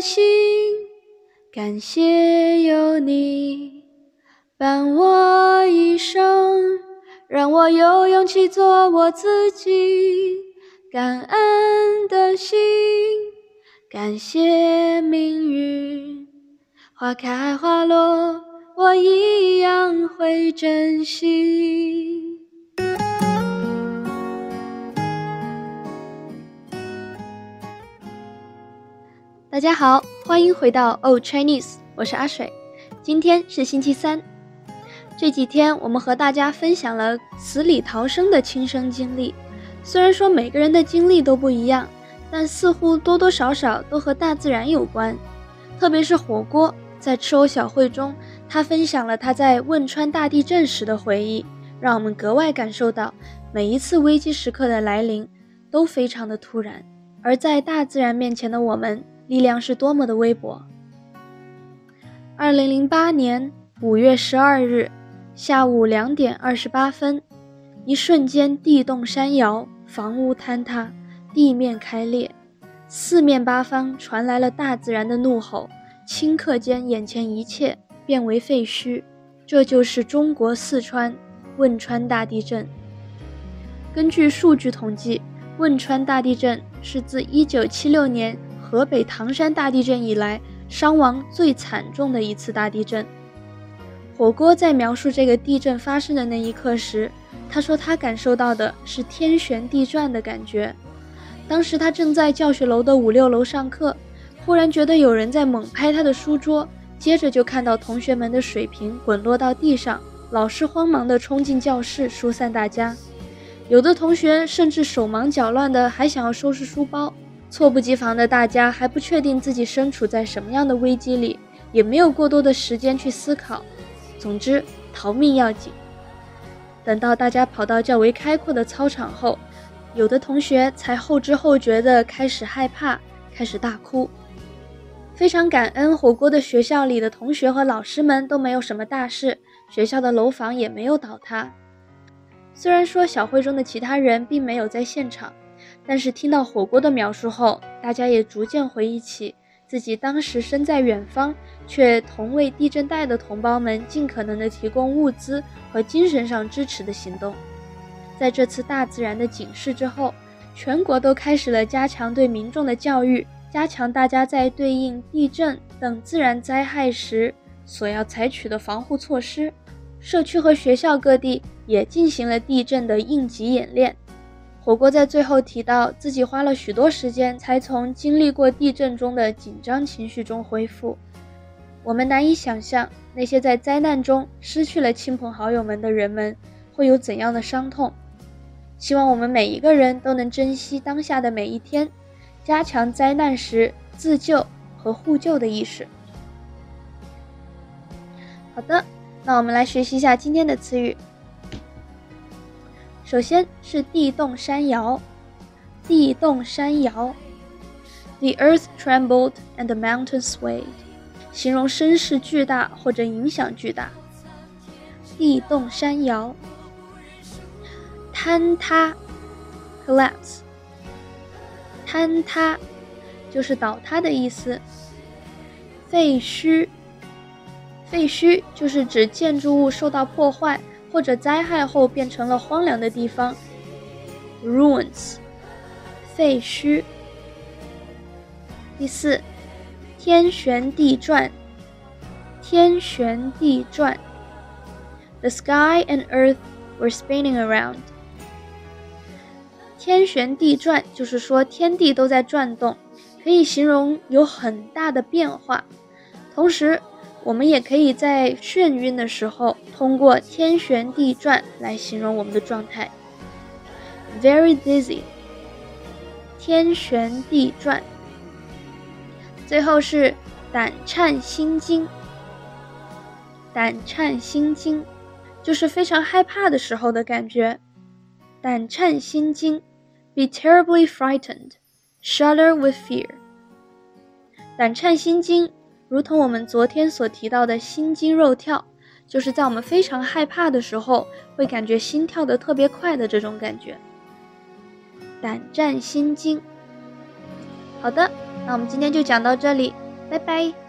心，感谢有你伴我一生，让我有勇气做我自己。感恩的心，感谢命运，花开花落，我一样会珍惜。大家好，欢迎回到 Old Chinese，我是阿水。今天是星期三，这几天我们和大家分享了死里逃生的亲身经历。虽然说每个人的经历都不一样，但似乎多多少少都和大自然有关。特别是火锅，在吃偶小会中，他分享了他在汶川大地震时的回忆，让我们格外感受到每一次危机时刻的来临都非常的突然，而在大自然面前的我们。力量是多么的微薄。二零零八年五月十二日下午两点二十八分，一瞬间地动山摇，房屋坍塌，地面开裂，四面八方传来了大自然的怒吼，顷刻间眼前一切变为废墟。这就是中国四川汶川大地震。根据数据统计，汶川大地震是自一九七六年。河北唐山大地震以来伤亡最惨重的一次大地震。火锅在描述这个地震发生的那一刻时，他说他感受到的是天旋地转的感觉。当时他正在教学楼的五六楼上课，忽然觉得有人在猛拍他的书桌，接着就看到同学们的水瓶滚落到地上，老师慌忙地冲进教室疏散大家，有的同学甚至手忙脚乱的还想要收拾书包。猝不及防的大家还不确定自己身处在什么样的危机里，也没有过多的时间去思考。总之，逃命要紧。等到大家跑到较为开阔的操场后，有的同学才后知后觉地开始害怕，开始大哭。非常感恩火锅的学校里的同学和老师们都没有什么大事，学校的楼房也没有倒塌。虽然说小会中的其他人并没有在现场。但是听到火锅的描述后，大家也逐渐回忆起自己当时身在远方，却同为地震带的同胞们尽可能的提供物资和精神上支持的行动。在这次大自然的警示之后，全国都开始了加强对民众的教育，加强大家在对应地震等自然灾害时所要采取的防护措施。社区和学校各地也进行了地震的应急演练。火锅在最后提到，自己花了许多时间才从经历过地震中的紧张情绪中恢复。我们难以想象那些在灾难中失去了亲朋好友们的人们会有怎样的伤痛。希望我们每一个人都能珍惜当下的每一天，加强灾难时自救和互救的意识。好的，那我们来学习一下今天的词语。首先是地动山摇，地动山摇，The earth trembled and the mountain swayed，形容声势巨大或者影响巨大。地动山摇，坍塌，collapse，坍塌。就是倒塌的意思。废墟，废墟就是指建筑物受到破坏。或者灾害后变成了荒凉的地方，ruins，废墟。第四，天旋地转，天旋地转，the sky and earth were spinning around。天旋地转就是说天地都在转动，可以形容有很大的变化，同时。我们也可以在眩晕的时候，通过天旋地转来形容我们的状态。Very dizzy，天旋地转。最后是胆颤心惊，胆颤心惊就是非常害怕的时候的感觉。胆颤心惊，be terribly frightened，shudder with fear。胆颤心惊。如同我们昨天所提到的心惊肉跳，就是在我们非常害怕的时候，会感觉心跳得特别快的这种感觉。胆战心惊。好的，那我们今天就讲到这里，拜拜。